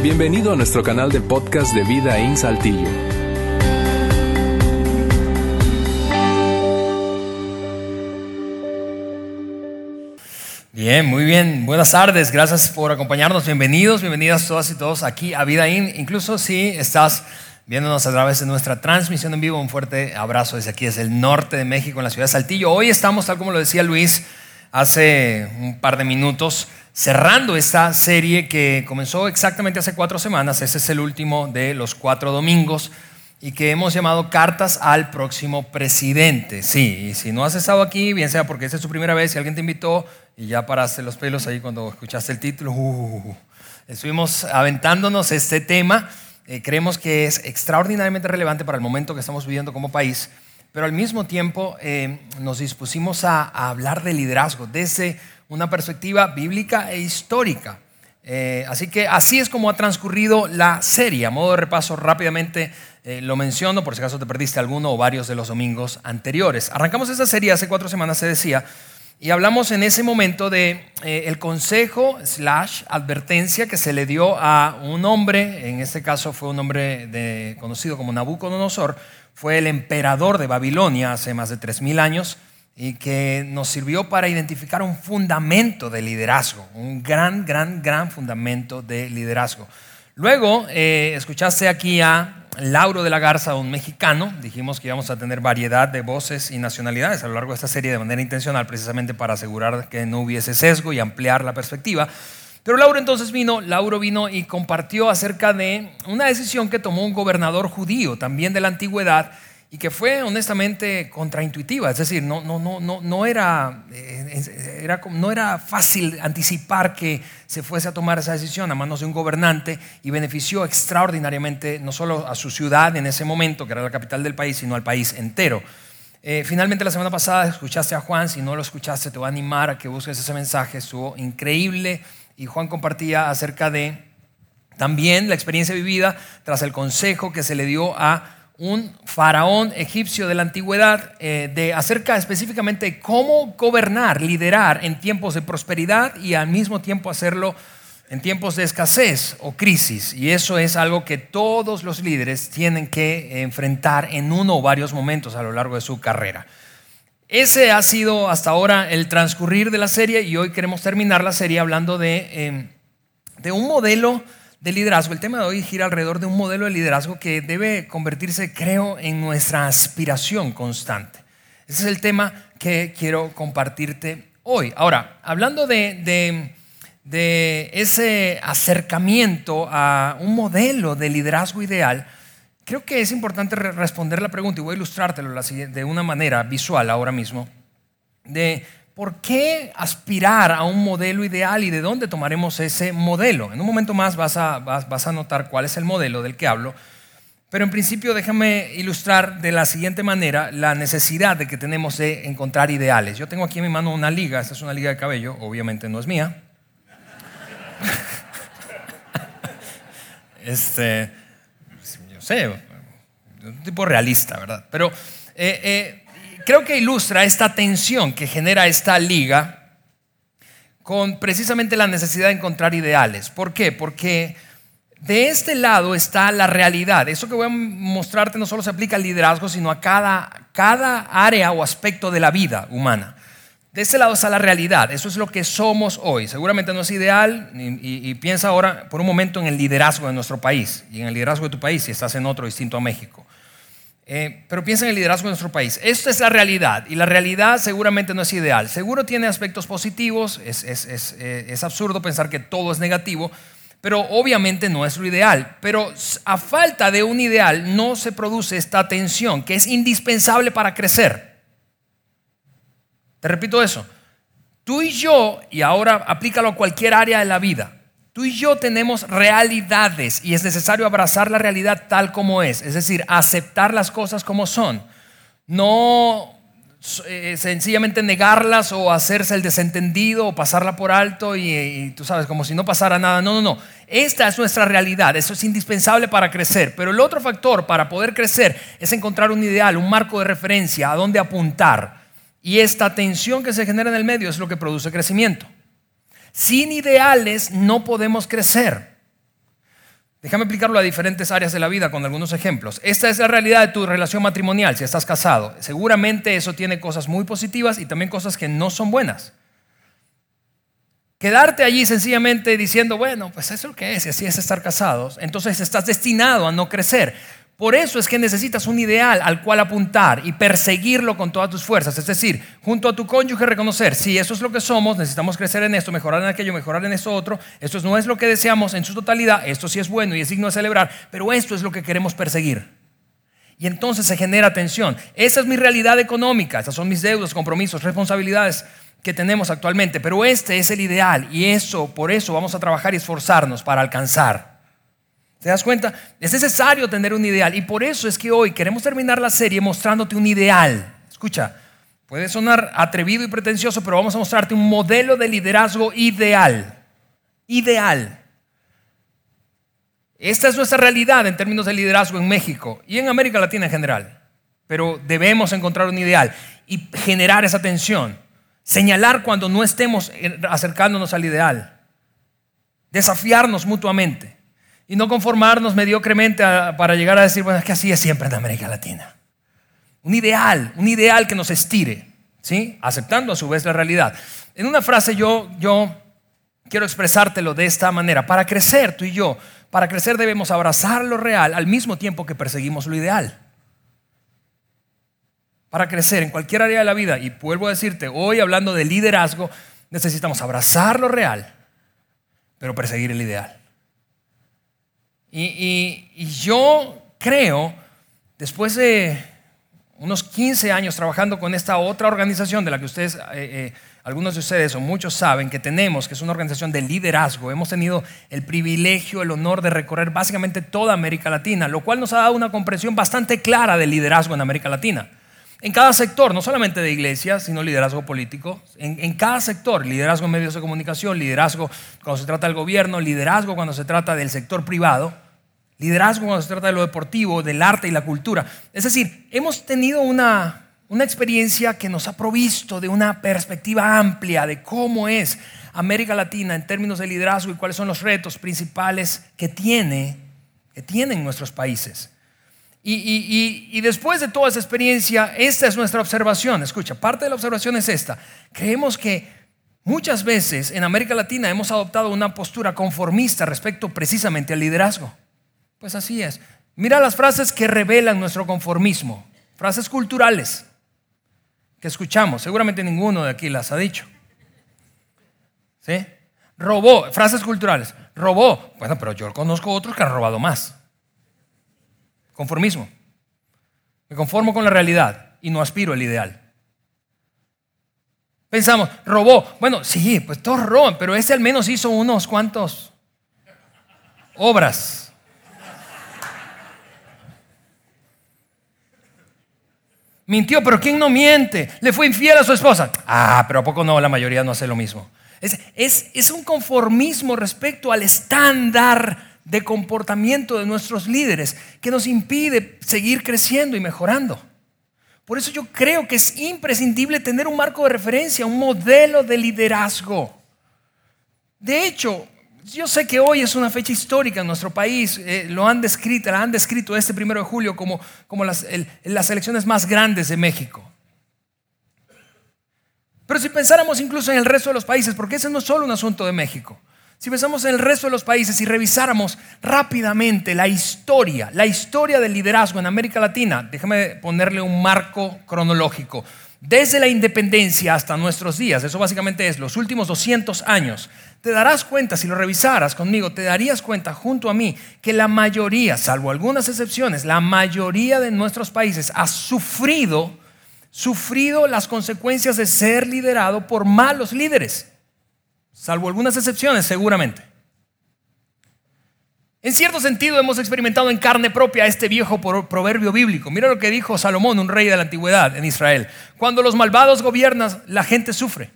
Bienvenido a nuestro canal de podcast de Vida en Saltillo. Bien, muy bien. Buenas tardes. Gracias por acompañarnos. Bienvenidos, bienvenidas todas y todos aquí a Vida In. Incluso si estás viéndonos a través de nuestra transmisión en vivo, un fuerte abrazo desde aquí, desde el norte de México, en la ciudad de Saltillo. Hoy estamos, tal como lo decía Luis hace un par de minutos, cerrando esta serie que comenzó exactamente hace cuatro semanas. Ese es el último de los cuatro domingos y que hemos llamado Cartas al próximo presidente. Sí, y si no has estado aquí, bien sea porque esta es tu primera vez y alguien te invitó y ya paraste los pelos ahí cuando escuchaste el título, uh, estuvimos aventándonos este tema. Eh, creemos que es extraordinariamente relevante para el momento que estamos viviendo como país, pero al mismo tiempo eh, nos dispusimos a, a hablar de liderazgo desde una perspectiva bíblica e histórica. Eh, así que así es como ha transcurrido la serie. A modo de repaso, rápidamente eh, lo menciono por si acaso te perdiste alguno o varios de los domingos anteriores. Arrancamos esta serie hace cuatro semanas, se decía, y hablamos en ese momento de eh, el consejo slash advertencia que se le dio a un hombre, en este caso fue un hombre conocido como Nabucodonosor, fue el emperador de Babilonia hace más de tres mil años y que nos sirvió para identificar un fundamento de liderazgo, un gran, gran, gran fundamento de liderazgo. Luego eh, escuchaste aquí a Lauro de la Garza, un mexicano. Dijimos que íbamos a tener variedad de voces y nacionalidades a lo largo de esta serie de manera intencional, precisamente para asegurar que no hubiese sesgo y ampliar la perspectiva. Pero Lauro entonces vino, Lauro vino y compartió acerca de una decisión que tomó un gobernador judío, también de la antigüedad, y que fue honestamente contraintuitiva, es decir, no, no, no, no, no, era, eh, era, no era fácil anticipar que se fuese a tomar esa decisión a manos de un gobernante y benefició extraordinariamente no solo a su ciudad en ese momento, que era la capital del país, sino al país entero. Eh, finalmente la semana pasada escuchaste a Juan, si no lo escuchaste te voy a animar a que busques ese mensaje, estuvo increíble y Juan compartía acerca de también la experiencia vivida tras el consejo que se le dio a un faraón egipcio de la antigüedad eh, de acerca específicamente de cómo gobernar, liderar en tiempos de prosperidad y al mismo tiempo hacerlo en tiempos de escasez o crisis. Y eso es algo que todos los líderes tienen que enfrentar en uno o varios momentos a lo largo de su carrera. Ese ha sido hasta ahora el transcurrir de la serie y hoy queremos terminar la serie hablando de, eh, de un modelo de liderazgo. El tema de hoy gira alrededor de un modelo de liderazgo que debe convertirse, creo, en nuestra aspiración constante. Ese es el tema que quiero compartirte hoy. Ahora, hablando de, de, ese acercamiento a un modelo de liderazgo ideal, creo que es importante responder la pregunta y voy a ilustrártelo de una manera visual ahora mismo, de ¿Por qué aspirar a un modelo ideal y de dónde tomaremos ese modelo? En un momento más vas a, vas, a notar cuál es el modelo del que hablo, pero en principio déjame ilustrar de la siguiente manera la necesidad de que tenemos de encontrar ideales. Yo tengo aquí en mi mano una liga, esta es una liga de cabello, obviamente no es mía. Este, sé, un tipo realista, ¿verdad? Pero eh, eh, creo que ilustra esta tensión que genera esta liga con precisamente la necesidad de encontrar ideales. ¿Por qué? Porque de este lado está la realidad. Eso que voy a mostrarte no solo se aplica al liderazgo, sino a cada, cada área o aspecto de la vida humana. De este lado está la realidad, eso es lo que somos hoy. Seguramente no es ideal y, piensa ahora por un momento en el liderazgo de nuestro país y en el liderazgo de tu país si estás en otro distinto a México. Eh, pero piensa en el liderazgo de nuestro país. Esta es la realidad y la realidad seguramente no es ideal. Seguro tiene aspectos positivos, es, es, eh, absurdo pensar que todo es negativo, pero obviamente no es lo ideal. Pero a falta de un ideal no se produce esta tensión que es indispensable para crecer. Te repito eso. Tú y yo, y ahora aplícalo a cualquier área de la vida, Tú y yo tenemos realidades y es necesario abrazar la realidad tal como es, es decir, aceptar las cosas como son, no eh, sencillamente negarlas o hacerse el desentendido o pasarla por alto y, y, tú sabes, como si no pasara nada. No, no, no. Esta es nuestra realidad, eso es indispensable para crecer. Pero el otro factor para poder crecer es encontrar un ideal, un marco de referencia a dónde apuntar. Y esta tensión que se genera en el medio es lo que produce crecimiento. Sin ideales no podemos crecer. Déjame explicarlo a diferentes áreas de la vida con algunos ejemplos. Esta es la realidad de tu relación matrimonial si estás casado. Seguramente eso tiene cosas muy positivas y también cosas que no son buenas. Quedarte allí sencillamente diciendo, bueno, pues eso es lo que es y así es estar casados, entonces estás destinado a no crecer. Por eso es que necesitas un ideal al cual apuntar y perseguirlo con todas tus fuerzas. Es decir, junto a tu cónyuge reconocer, si eso es lo que somos, necesitamos crecer en esto, mejorar en aquello, mejorar en esto otro. Esto no es lo que deseamos en su totalidad, esto sí es bueno y es digno de celebrar, pero esto es lo que queremos perseguir. Y entonces se genera tensión. Esa es mi realidad económica, esas son mis deudas, compromisos, responsabilidades que tenemos actualmente, pero este es el ideal y eso, por eso vamos a trabajar y esforzarnos para alcanzar. ¿Te das cuenta? Es necesario tener un ideal y por eso es que hoy queremos terminar la serie mostrándote un ideal. Escucha, puede sonar atrevido y pretencioso, pero vamos a mostrarte un modelo de liderazgo ideal. Ideal. Esta es nuestra realidad en términos de liderazgo en México y en América Latina en general. Pero debemos encontrar un ideal y generar esa tensión. Señalar cuando no estemos acercándonos al ideal. Desafiarnos mutuamente y no conformarnos mediocremente para llegar a decir, bueno, es que así es siempre en América Latina. Un ideal, un ideal que nos estire, ¿sí? Aceptando a su vez la realidad. En una frase yo, yo quiero expresártelo de esta manera. Para crecer, tú y yo, para crecer debemos abrazar lo real al mismo tiempo que perseguimos lo ideal. Para crecer en cualquier área de la vida, y vuelvo a decirte, hoy hablando de liderazgo, necesitamos abrazar lo real, pero perseguir el ideal. Y, yo creo, después de unos 15 años trabajando con esta otra organización de la que ustedes, eh, eh, algunos de ustedes o muchos saben que tenemos, que es una organización de liderazgo, hemos tenido el privilegio, el honor de recorrer básicamente toda América Latina, lo cual nos ha dado una comprensión bastante clara del liderazgo en América Latina. En cada sector, no solamente de iglesia, sino liderazgo político, en, en, cada sector, liderazgo en medios de comunicación, liderazgo cuando se trata del gobierno, liderazgo cuando se trata del sector privado, liderazgo cuando se trata de lo deportivo, del arte y la cultura. Es decir, hemos tenido una, una experiencia que nos ha provisto de una perspectiva amplia de cómo es América Latina en términos de liderazgo y cuáles son los retos principales que, tiene, que tienen nuestros países. Y, después de toda esa experiencia, esta es nuestra observación. Escucha, parte de la observación es esta. Creemos que muchas veces en América Latina hemos adoptado una postura conformista respecto precisamente al liderazgo. Pues así es. Mira las frases que revelan nuestro conformismo. Frases culturales que escuchamos. Seguramente ninguno de aquí las ha dicho. ¿Sí? Robó, frases culturales. Robó. Bueno, pero yo conozco otros que han robado más. Conformismo. Me conformo con la realidad y no aspiro al ideal. Pensamos, robó. Bueno, sí, pues todos roban, pero ese al menos hizo unos cuantos obras. Mintió, pero ¿quién no miente? Le fue infiel a su esposa. Ah, pero ¿a poco no? La mayoría no hace lo mismo. Es, es, es un conformismo respecto al estándar de comportamiento de nuestros líderes que nos impide seguir creciendo y mejorando. Por eso yo creo que es imprescindible tener un marco de referencia, un modelo de liderazgo. De hecho, yo sé que hoy es una fecha histórica en nuestro país, eh, lo han descrito, la han descrito este primero de julio como, como las, las elecciones más grandes de México. Pero si pensáramos incluso en el resto de los países, porque ese no es solo un asunto de México, si pensamos en el resto de los países y revisáramos rápidamente la historia, la historia del liderazgo en América Latina, déjame ponerle un marco cronológico. Desde la independencia hasta nuestros días, eso básicamente es los últimos 200 años, te darás cuenta, si lo revisaras conmigo, te darías cuenta junto a mí que la mayoría, salvo algunas excepciones, la mayoría de nuestros países ha sufrido, sufrido las consecuencias de ser liderado por malos líderes salvo algunas excepciones seguramente. En cierto sentido hemos experimentado en carne propia este viejo proverbio bíblico. Mira lo que dijo Salomón, un rey de la antigüedad en Israel. Cuando los malvados gobiernan, la gente sufre.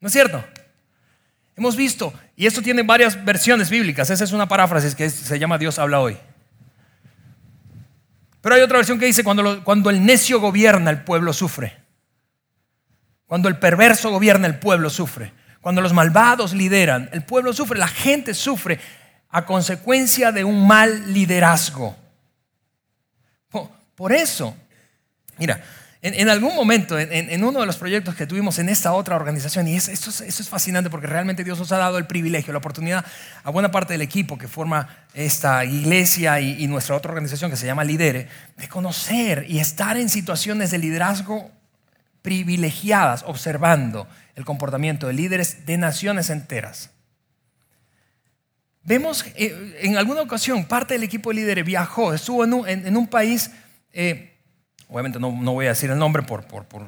¿No es cierto? Hemos visto, y esto tiene varias versiones bíblicas, esa es una paráfrasis que se llama Dios habla hoy. Pero hay otra versión que dice, cuando, cuando el necio gobierna, el pueblo sufre. Cuando el perverso gobierna, el pueblo sufre. Cuando los malvados lideran, el pueblo sufre, la gente sufre. a consecuencia de un mal liderazgo. Por eso, mira, en, algún momento, en, uno de los proyectos que tuvimos en esta otra organización, y esto, es, fascinante porque realmente Dios nos ha dado el privilegio, la oportunidad a buena parte del equipo que forma esta iglesia y, nuestra otra organización que se llama Lidere, de conocer y estar en situaciones de liderazgo privilegiadas, observando el comportamiento de líderes de naciones enteras. Vemos, eh, en alguna ocasión, parte del equipo de líderes viajó, estuvo en un, país... Eh, obviamente no, voy a decir el nombre por,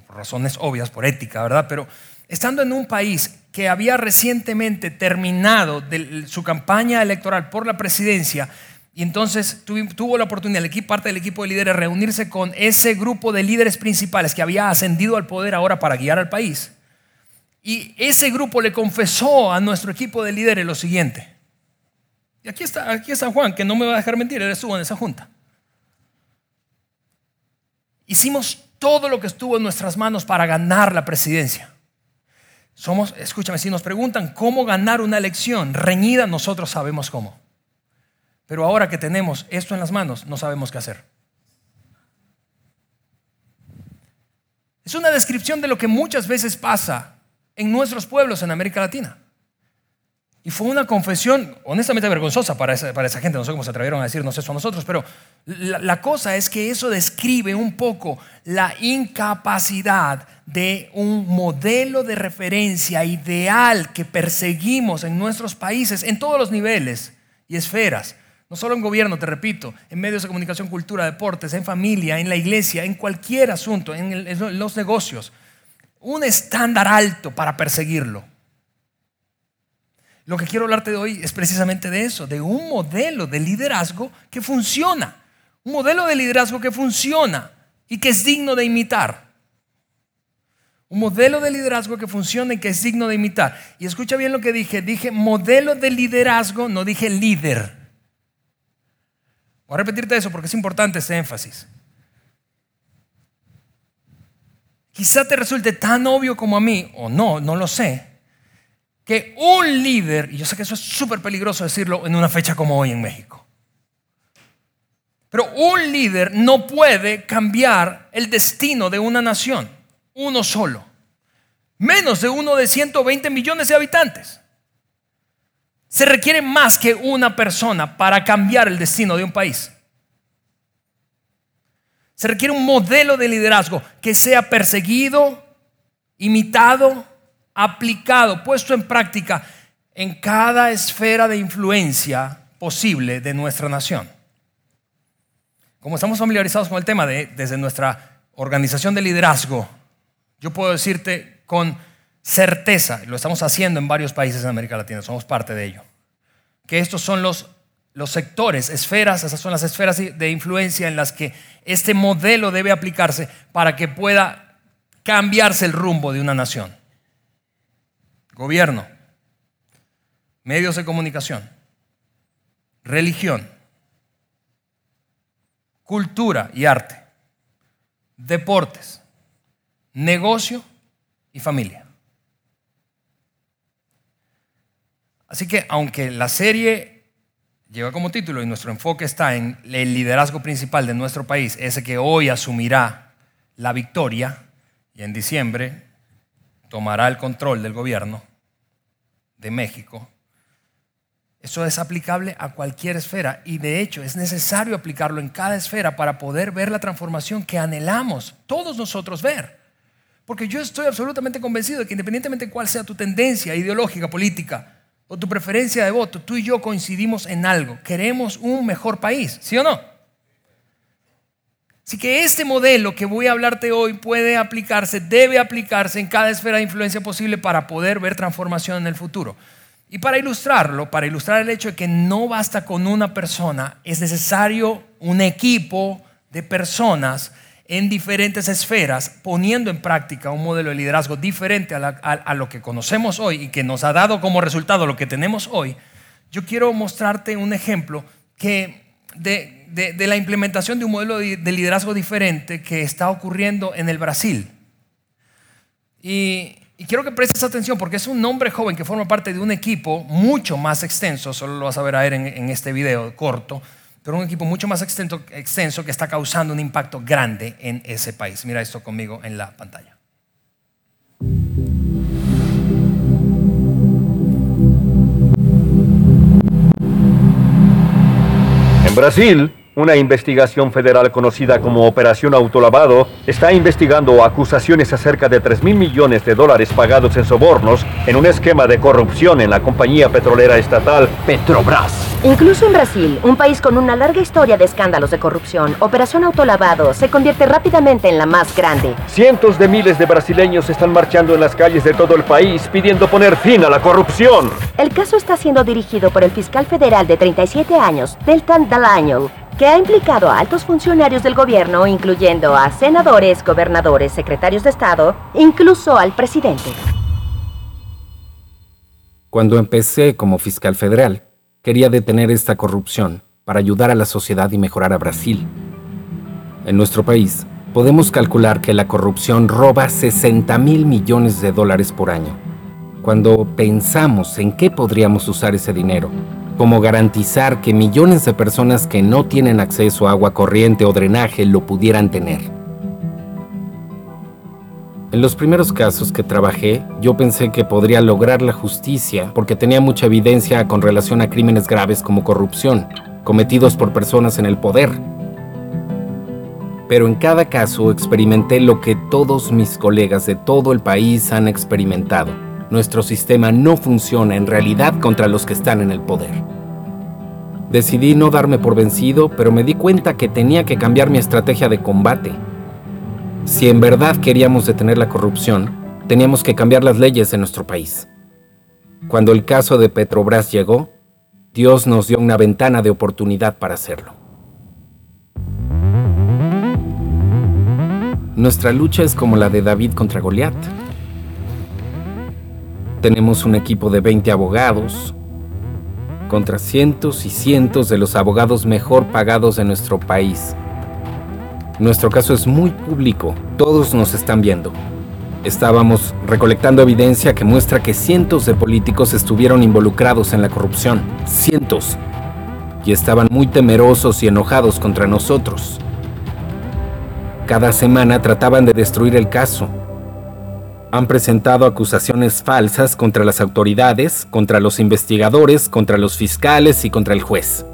razones obvias, por ética, ¿verdad? Pero estando en un país que había recientemente terminado su campaña electoral por la presidencia, y entonces tuvo la oportunidad, el equipo, parte del equipo de líderes, reunirse con ese grupo de líderes principales que había ascendido al poder ahora para guiar al país. Y ese grupo le confesó a nuestro equipo de líderes lo siguiente. Y aquí está, aquí está Juan, que no me va a dejar mentir, él estuvo en esa junta. Hicimos todo lo que estuvo en nuestras manos para ganar la presidencia. Somos, escúchame, si nos preguntan cómo ganar una elección reñida, nosotros sabemos cómo. Pero ahora que tenemos esto en las manos, no sabemos qué hacer. Es una descripción de lo que muchas veces pasa en nuestros pueblos en América Latina. Y fue una confesión honestamente vergonzosa para esa, para esa gente. No sé cómo se atrevieron a decirnos eso a nosotros, pero la, la, cosa es que eso describe un poco la incapacidad de un modelo de referencia ideal que perseguimos en nuestros países en todos los niveles y esferas. No solo en gobierno, te repito, en medios de comunicación, cultura, deportes, en familia, en la iglesia, en cualquier asunto, en los negocios. Un estándar alto para perseguirlo. Lo que quiero hablarte de hoy es precisamente de eso, de un modelo de liderazgo que funciona. Un modelo de liderazgo que funciona y que es digno de imitar. Un modelo de liderazgo que funciona y que es digno de imitar. Y escucha bien lo que dije. Dije modelo de liderazgo, no dije líder. Voy a repetirte eso porque es importante este énfasis. Quizá te resulte tan obvio como a mí, o no, no lo sé, que un líder, y yo sé que eso es súper peligroso decirlo en una fecha como hoy en México, pero un líder no puede cambiar el destino de una nación, uno solo, menos de uno de 120 millones de habitantes. Se requiere más que una persona para cambiar el destino de un país. Se requiere un modelo de liderazgo que sea perseguido, imitado, aplicado, puesto en práctica en cada esfera de influencia posible de nuestra nación. Como estamos familiarizados con el tema de, desde nuestra organización de liderazgo, yo puedo decirte con certeza, y lo estamos haciendo en varios países en América Latina, somos parte de ello, que estos son los, los sectores, esferas, esas son las esferas de influencia en las que este modelo debe aplicarse para que pueda cambiarse el rumbo de una nación gobierno, medios de comunicación, religión, cultura y arte, deportes, negocio y familia. Así que aunque la serie lleva como título y nuestro enfoque está en el liderazgo principal de nuestro país, ese que hoy asumirá la victoria y en diciembre tomará el control del gobierno de México, eso es aplicable a cualquier esfera y de hecho es necesario aplicarlo en cada esfera para poder ver la transformación que anhelamos todos nosotros ver. Porque yo estoy absolutamente convencido de que independientemente de cuál sea tu tendencia ideológica, política o tu preferencia de voto, tú y yo coincidimos en algo. Queremos un mejor país, ¿sí o no? Así que este modelo que voy a hablarte hoy puede aplicarse, debe aplicarse en cada esfera de influencia posible para poder ver transformación en el futuro. Y para ilustrarlo, para ilustrar el hecho de que no basta con una persona, es necesario un equipo de personas en diferentes esferas poniendo en práctica un modelo de liderazgo diferente a, lo que conocemos hoy y que nos ha dado como resultado lo que tenemos hoy. Yo quiero mostrarte un ejemplo que de, de, la implementación de un modelo de liderazgo diferente que está ocurriendo en el Brasil. Y y quiero que prestes atención porque es un hombre joven que forma parte de un equipo mucho más extenso, solo lo vas a ver a ver en, este video corto, pero un equipo mucho más extenso, que está causando un impacto grande en ese país. Mira esto conmigo en la pantalla. En Brasil, una investigación federal conocida como Operación Autolavado está investigando acusaciones acerca de 3 mil millones de dólares pagados en sobornos en un esquema de corrupción en la compañía petrolera estatal Petrobras. Incluso en Brasil, un país con una larga historia de escándalos de corrupción, Operación Autolavado se convierte rápidamente en la más grande. Cientos de miles de brasileños están marchando en las calles de todo el país pidiendo poner fin a la corrupción. El caso está siendo dirigido por el fiscal federal de 37 años, Deltan Dallagnol, que ha implicado a altos funcionarios del gobierno, incluyendo a senadores, gobernadores, secretarios de Estado, incluso al presidente. Cuando empecé como fiscal federal, quería detener esta corrupción para ayudar a la sociedad y mejorar a Brasil. En nuestro país, podemos calcular que la corrupción roba 60 mil millones de dólares por año. Cuando pensamos en qué podríamos usar ese dinero, como garantizar que millones de personas que no tienen acceso a agua corriente o drenaje lo pudieran tener. En los primeros casos que trabajé, yo pensé que podría lograr la justicia porque tenía mucha evidencia con relación a crímenes graves como corrupción, cometidos por personas en el poder. Pero en cada caso experimenté lo que todos mis colegas de todo el país han experimentado nuestro sistema no funciona en realidad contra los que están en el poder. Decidí no darme por vencido, pero me di cuenta que tenía que cambiar mi estrategia de combate. Si en verdad queríamos detener la corrupción, teníamos que cambiar las leyes en nuestro país. Cuando el caso de Petrobras llegó, Dios nos dio una ventana de oportunidad para hacerlo. Nuestra lucha es como la de David contra Goliat. Tenemos un equipo de 20 abogados contra cientos y cientos de los abogados mejor pagados de nuestro país. Nuestro caso es muy público, todos nos están viendo. Estábamos recolectando evidencia que muestra que cientos de políticos estuvieron involucrados en la corrupción, cientos, y estaban muy temerosos y enojados contra nosotros. Cada semana trataban de destruir el caso, han presentado acusaciones falsas contra las autoridades, contra los investigadores, contra los fiscales y contra el juez.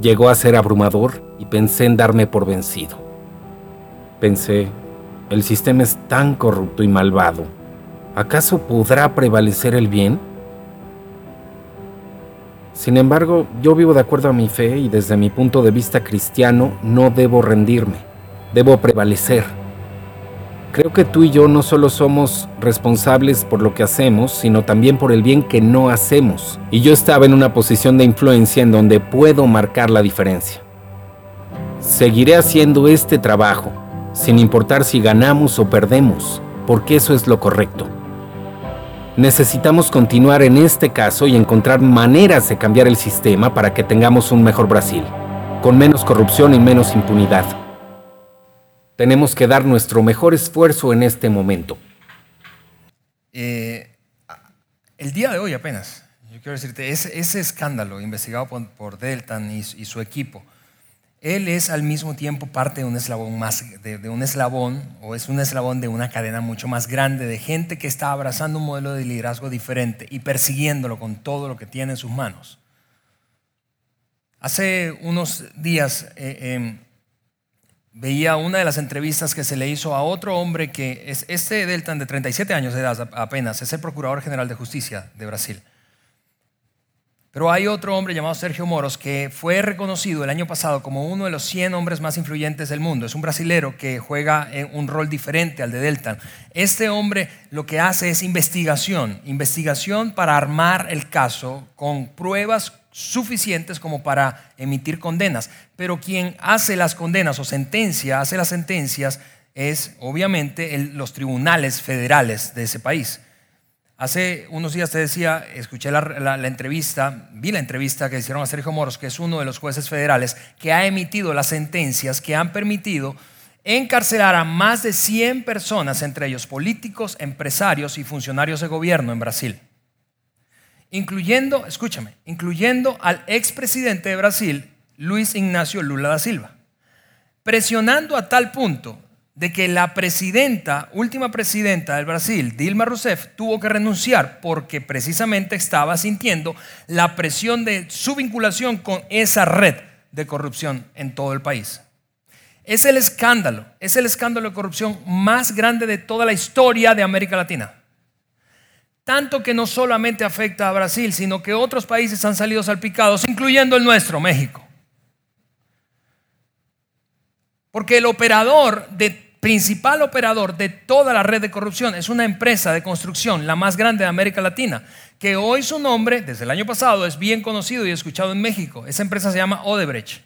Llegó a ser abrumador y pensé en darme por vencido. Pensé, el sistema es tan corrupto y malvado. ¿Acaso podrá prevalecer el bien? Sin embargo, yo vivo de acuerdo a mi fe y desde mi punto de vista cristiano no debo rendirme, debo prevalecer Creo que tú y yo no solo somos responsables por lo que hacemos, sino también por el bien que no hacemos. Y yo estaba en una posición de influencia en donde puedo marcar la diferencia. Seguiré haciendo este trabajo, sin importar si ganamos o perdemos, porque eso es lo correcto. Necesitamos continuar en este caso y encontrar maneras de cambiar el sistema para que tengamos un mejor Brasil, con menos corrupción y menos impunidad. Tenemos que dar nuestro mejor esfuerzo en este momento. Eh, el día de hoy apenas, yo quiero decirte, ese, escándalo investigado por, Deltan y, su equipo, él es al mismo tiempo parte de un eslabón más, de, un eslabón, o es un eslabón de una cadena mucho más grande de gente que está abrazando un modelo de liderazgo diferente y persiguiéndolo con todo lo que tiene en sus manos. Hace unos días eh, em, veía una de las entrevistas que se le hizo a otro hombre que es este Deltan de 37 años de edad apenas, es el Procurador General de Justicia de Brasil. Pero hay otro hombre llamado Sergio Moros que fue reconocido el año pasado como uno de los 100 hombres más influyentes del mundo. Es un brasilero que juega un rol diferente al de Deltan. Este hombre lo que hace es investigación, investigación para armar el caso con pruebas suficientes como para emitir condenas. Pero quien hace las condenas o sentencia, hace las sentencias, es obviamente los tribunales federales de ese país. Hace unos días te decía, escuché la, entrevista, vi la entrevista que hicieron a Sergio Moros, que es uno de los jueces federales, que ha emitido las sentencias que han permitido encarcelar a más de 100 personas, entre ellos políticos, empresarios y funcionarios de gobierno en Brasil. Incluyendo, escúchame, incluyendo al expresidente de Brasil, Luis Ignacio Lula da Silva. Presionando a tal punto de que la presidenta, última presidenta del Brasil, Dilma Rousseff, tuvo que renunciar porque precisamente estaba sintiendo la presión de su vinculación con esa red de corrupción en todo el país. Es el escándalo, es el escándalo de corrupción más grande de toda la historia de América Latina. Tanto que no solamente afecta a Brasil, sino que otros países han salido salpicados, incluyendo el nuestro, México. Porque el operador de principal operador de toda la red de corrupción es una empresa de construcción, la más grande de América Latina, que hoy su nombre, desde el año pasado, es bien conocido y escuchado en México. Esa empresa se llama Odebrecht.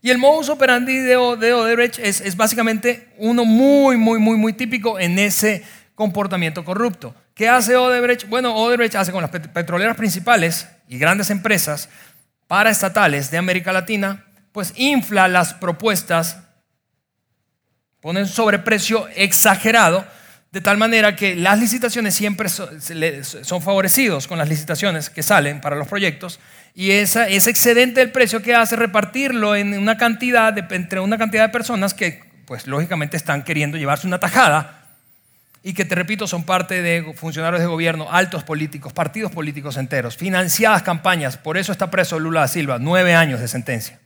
Y el modus operandi de, Odebrecht es, es básicamente uno muy, muy, muy, muy típico en ese comportamiento corrupto. ¿Qué hace Odebrecht? Bueno, Odebrecht hace con las petroleras principales y grandes empresas paraestatales de América Latina, pues infla las propuestas ponen sobreprecio exagerado, de tal manera que las licitaciones siempre son favorecidos con las licitaciones que salen para los proyectos y ese excedente del precio que hace repartirlo en una cantidad de, entre una cantidad de personas que pues lógicamente están queriendo llevarse una tajada y que te repito son parte de funcionarios de gobierno, altos políticos, partidos políticos enteros, financiadas campañas, por eso está preso Lula da Silva, nueve años de sentencia.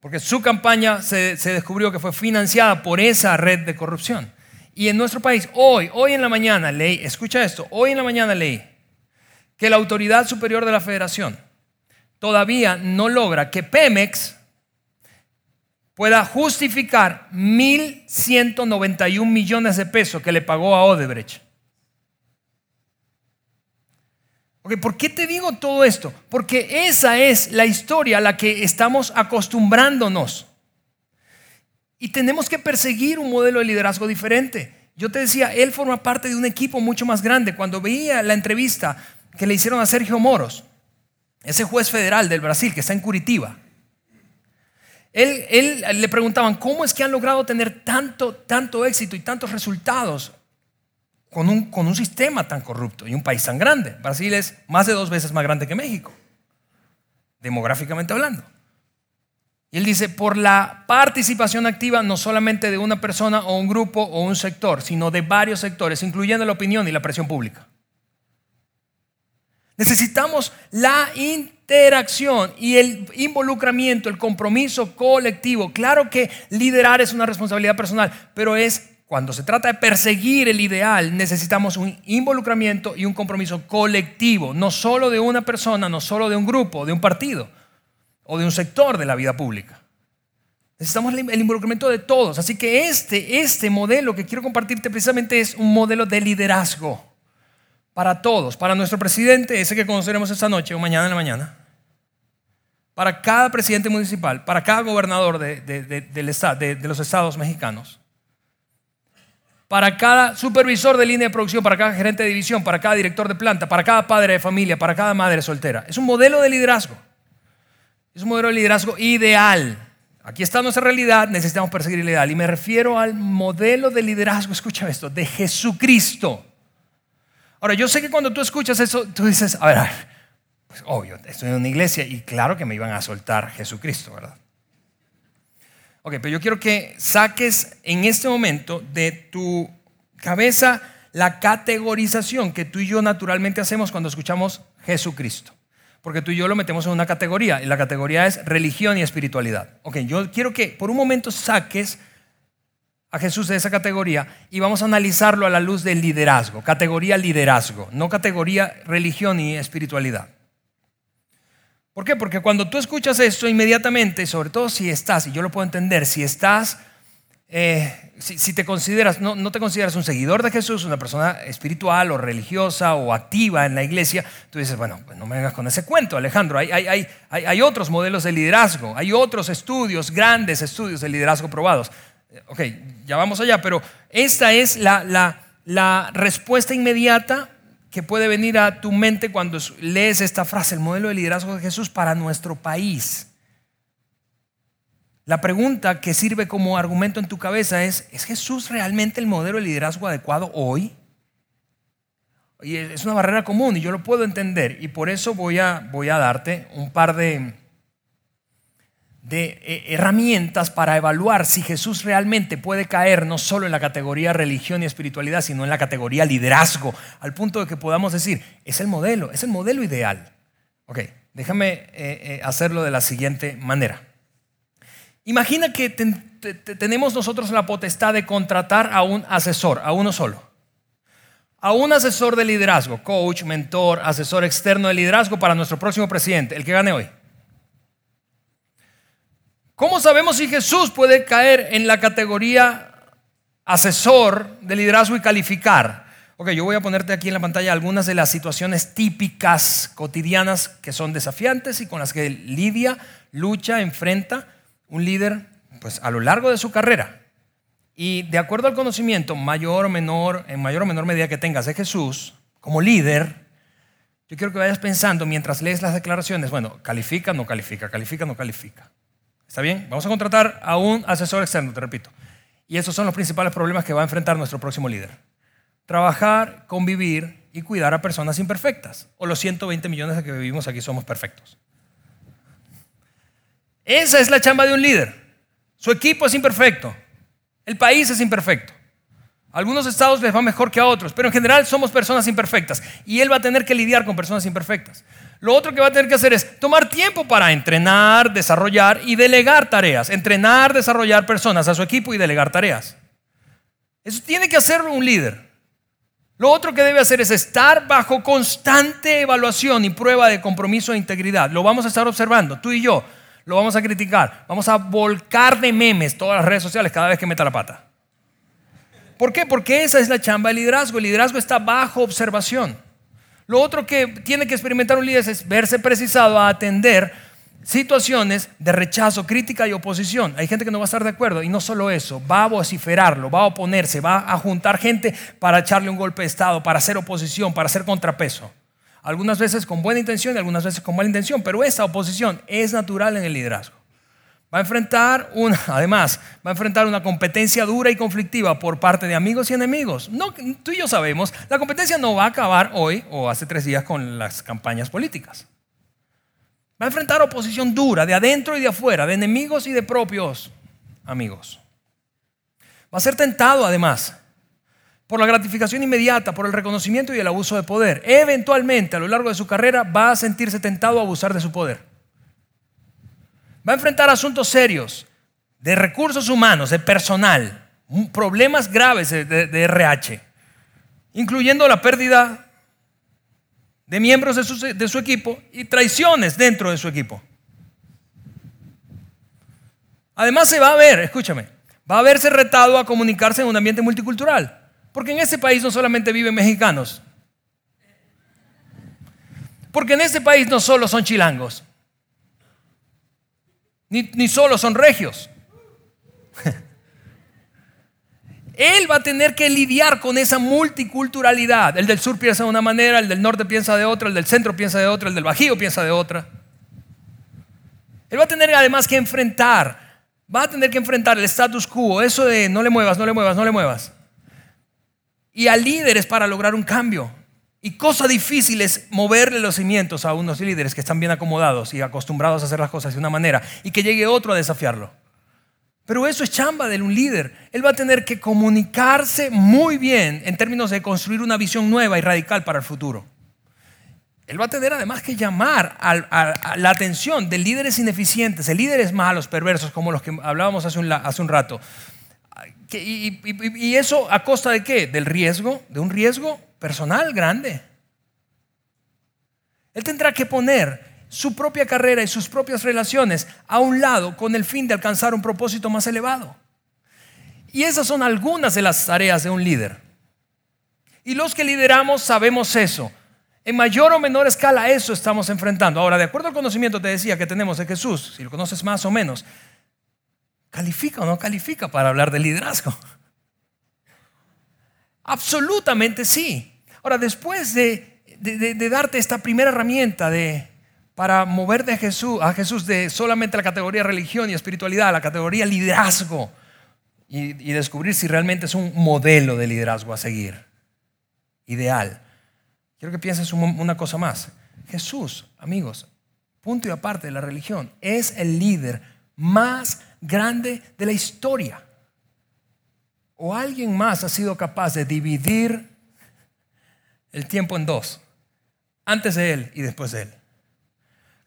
Porque su campaña se, descubrió que fue financiada por esa red de corrupción. Y en nuestro país, hoy, hoy en la mañana leí, escucha esto, hoy en la mañana leí que la Autoridad Superior de la Federación todavía no logra que Pemex pueda justificar 1.191 millones de pesos que le pagó a Odebrecht. ¿Por qué te digo todo esto? Porque esa es la historia a la que estamos acostumbrándonos. Y tenemos que perseguir un modelo de liderazgo diferente. Yo te decía, él forma parte de un equipo mucho más grande. Cuando veía la entrevista que le hicieron a Sergio Moros, ese juez federal del Brasil que está en Curitiba, él, él, le preguntaban, ¿cómo es que han logrado tener tanto, tanto éxito y tantos resultados con un, con un sistema tan corrupto y un país tan grande. Brasil es más de dos veces más grande que México, demográficamente hablando. Y él dice, por la participación activa no solamente de una persona o un grupo o un sector, sino de varios sectores, incluyendo la opinión y la presión pública. Necesitamos la interacción y el involucramiento, el compromiso colectivo. Claro que liderar es una responsabilidad personal, pero es cuando se trata de perseguir el ideal, necesitamos un involucramiento y un compromiso colectivo, no solo de una persona, no solo de un grupo, de un partido o de un sector de la vida pública. Necesitamos el involucramiento de todos. Así que este, este modelo que quiero compartirte precisamente es un modelo de liderazgo para todos, para nuestro presidente, ese que conoceremos esta noche o mañana en la mañana, para cada presidente municipal, para cada gobernador de, de los estados mexicanos, para cada supervisor de línea de producción, para cada gerente de división, para cada director de planta, para cada padre de familia, para cada madre soltera. Es un modelo de liderazgo. Es un modelo de liderazgo ideal. Aquí está nuestra realidad, necesitamos perseguir el ideal. Y me refiero al modelo de liderazgo, escucha esto, de Jesucristo. Ahora, yo sé que cuando tú escuchas eso, tú dices, a ver, pues obvio, estoy en una iglesia y claro que me iban a soltar Jesucristo, ¿verdad? Ok, pero yo quiero que saques en este momento de tu cabeza la categorización que tú y yo naturalmente hacemos cuando escuchamos Jesucristo. Porque tú y yo lo metemos en una categoría y la categoría es religión y espiritualidad. Ok, yo quiero que por un momento saques a Jesús de esa categoría y vamos a analizarlo a la luz del liderazgo, categoría liderazgo, no categoría religión y espiritualidad. ¿Por qué? Porque cuando tú escuchas esto inmediatamente, sobre todo si estás, y yo lo puedo entender, si estás, eh, si, te consideras, no, no, te consideras un seguidor de Jesús, una persona espiritual o religiosa o activa en la iglesia, tú dices, bueno, pues no me vengas con ese cuento, Alejandro, hay, hay, hay, hay, otros modelos de liderazgo, hay otros estudios, grandes estudios de liderazgo probados. Ok, ya vamos allá, pero esta es la, la, la respuesta inmediata que puede venir a tu mente cuando lees esta frase, el modelo de liderazgo de Jesús para nuestro país. La pregunta que sirve como argumento en tu cabeza es, ¿es Jesús realmente el modelo de liderazgo adecuado hoy? Y es una barrera común y yo lo puedo entender y por eso voy a, voy a darte un par de, de eh, herramientas para evaluar si Jesús realmente puede caer no solo en la categoría religión y espiritualidad, sino en la categoría liderazgo, al punto de que podamos decir, es el modelo, es el modelo ideal. Ok, déjame eh, eh, hacerlo de la siguiente manera. Imagina que tenemos nosotros la potestad de contratar a un asesor, a uno solo. A un asesor de liderazgo, coach, mentor, asesor externo de liderazgo para nuestro próximo presidente, el que gane hoy. ¿Cómo sabemos si Jesús puede caer en la categoría asesor de liderazgo y calificar? Ok, yo voy a ponerte aquí en la pantalla algunas de las situaciones típicas, cotidianas, que son desafiantes y con las que lidia, lucha, enfrenta un líder pues, a lo largo de su carrera. Y de acuerdo al conocimiento mayor o menor, en mayor o menor medida que tengas de Jesús, como líder, yo quiero que vayas pensando mientras lees las declaraciones, bueno, califica, no califica, califica, no califica. ¿Está bien? Vamos a contratar a un asesor externo, te repito. Y esos son los principales problemas que va a enfrentar nuestro próximo líder. Trabajar, convivir y cuidar a personas imperfectas. O los 120 millones de que vivimos aquí somos perfectos. Esa es la chamba de un líder. Su equipo es imperfecto. El país es imperfecto. Algunos estados les va mejor que a otros, pero en general somos personas imperfectas y él va a tener que lidiar con personas imperfectas. Lo otro que va a tener que hacer es tomar tiempo para entrenar, desarrollar y delegar tareas. Entrenar, desarrollar personas a su equipo y delegar tareas. Eso tiene que hacerlo un líder. Lo otro que debe hacer es estar bajo constante evaluación y prueba de compromiso e integridad. Lo vamos a estar observando, tú y yo lo vamos a criticar. Vamos a volcar de memes todas las redes sociales cada vez que meta la pata. ¿Por qué? Porque esa es la chamba del liderazgo. El liderazgo está bajo observación. Lo otro que tiene que experimentar un líder es verse precisado a atender situaciones de rechazo, crítica y oposición. Hay gente que no va a estar de acuerdo y no solo eso, va a vociferarlo, va a oponerse, va a juntar gente para echarle un golpe de Estado, para hacer oposición, para hacer contrapeso. Algunas veces con buena intención y algunas veces con mala intención, pero esa oposición es natural en el liderazgo. Va a enfrentar una, además, va a enfrentar una competencia dura y conflictiva por parte de amigos y enemigos. No, tú y yo sabemos, la competencia no va a acabar hoy o hace tres días con las campañas políticas. Va a enfrentar oposición dura de adentro y de afuera, de enemigos y de propios amigos. Va a ser tentado además por la gratificación inmediata, por el reconocimiento y el abuso de poder. Eventualmente, a lo largo de su carrera, va a sentirse tentado a abusar de su poder. Va a enfrentar asuntos serios de recursos humanos, de personal, problemas graves de, RH, incluyendo la pérdida de miembros de su, de su equipo y traiciones dentro de su equipo. Además se va a ver, escúchame, va a verse retado a comunicarse en un ambiente multicultural. Porque en ese país no solamente viven mexicanos. Porque en ese país no solo son chilangos, ni, ni solo son regios. Él va a tener que lidiar con esa multiculturalidad. El del sur piensa de una manera, el del norte piensa de otra, el del centro piensa de otra, el del bajío piensa de otra. Él va a tener además que enfrentar, va a tener que enfrentar el status quo, eso de no le muevas, no le muevas, no le muevas y a líderes para lograr un cambio. Y cosa difícil es moverle los cimientos a unos líderes que están bien acomodados y acostumbrados a hacer las cosas de una manera y que llegue otro a desafiarlo. Pero eso es chamba de un líder. Él va a tener que comunicarse muy bien en términos de construir una visión nueva y radical para el futuro. Él va a tener además que llamar la atención de líderes ineficientes, de líderes malos, perversos, como los que hablábamos hace un rato, y, eso a costa de qué? Del riesgo, de un riesgo personal grande. Él tendrá que poner su propia carrera y sus propias relaciones a un lado con el fin de alcanzar un propósito más elevado. Y esas son algunas de las tareas de un líder. Y los que lideramos sabemos eso. En mayor o menor escala eso estamos enfrentando. Ahora, de acuerdo al conocimiento te decía que tenemos de Jesús, si lo conoces más o menos, ¿Califica o no califica para hablar de liderazgo? Absolutamente sí. Ahora, después de, darte esta primera herramienta de para mover de Jesús, a Jesús de solamente la categoría religión y espiritualidad a la categoría liderazgo y descubrir si realmente es un modelo de liderazgo a seguir. Ideal. Quiero que pienses una cosa más. Jesús, amigos, punto y aparte de la religión, es el líder más grande de la historia. ¿O alguien más ha sido capaz de dividir el tiempo en dos? Antes de Él y después de Él.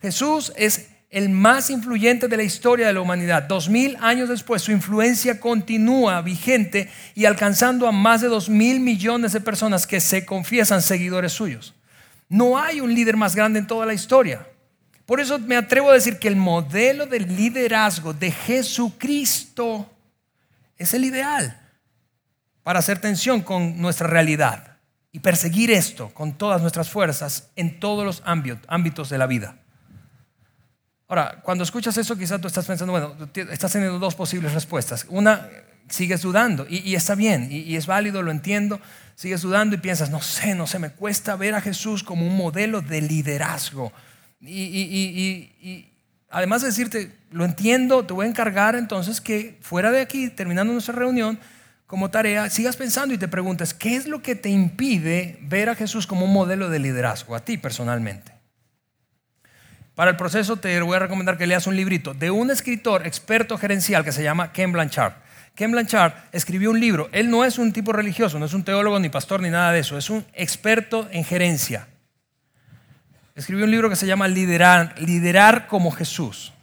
Jesús es el más influyente de la historia de la humanidad. Dos mil años después, su influencia continúa vigente y alcanzando a más de dos mil millones de personas que se confiesan seguidores suyos. No hay un líder más grande en toda la historia. Por eso me atrevo a decir que el modelo de liderazgo de Jesucristo es el ideal para hacer tensión con nuestra realidad y perseguir esto con todas nuestras fuerzas en todos los ámbitos de la vida. Ahora, cuando escuchas eso, quizás tú estás pensando, bueno, estás teniendo dos posibles respuestas. Una, sigues dudando y, está bien y, es válido, lo entiendo. Sigues dudando y piensas, no sé, no sé, me cuesta ver a Jesús como un modelo de liderazgo. Y, además de decirte, lo entiendo, te voy a encargar entonces que fuera de aquí, terminando nuestra reunión, como tarea, sigas pensando y te preguntes, ¿qué es lo que te impide ver a Jesús como un modelo de liderazgo, a ti personalmente? Para el proceso te voy a recomendar que leas un librito de un escritor experto gerencial que se llama Ken Blanchard. Ken Blanchard escribió un libro. Él no es un tipo religioso, no es un teólogo ni pastor ni nada de eso, es un experto en gerencia. Escribió un libro que se llama Liderar, como Jesús.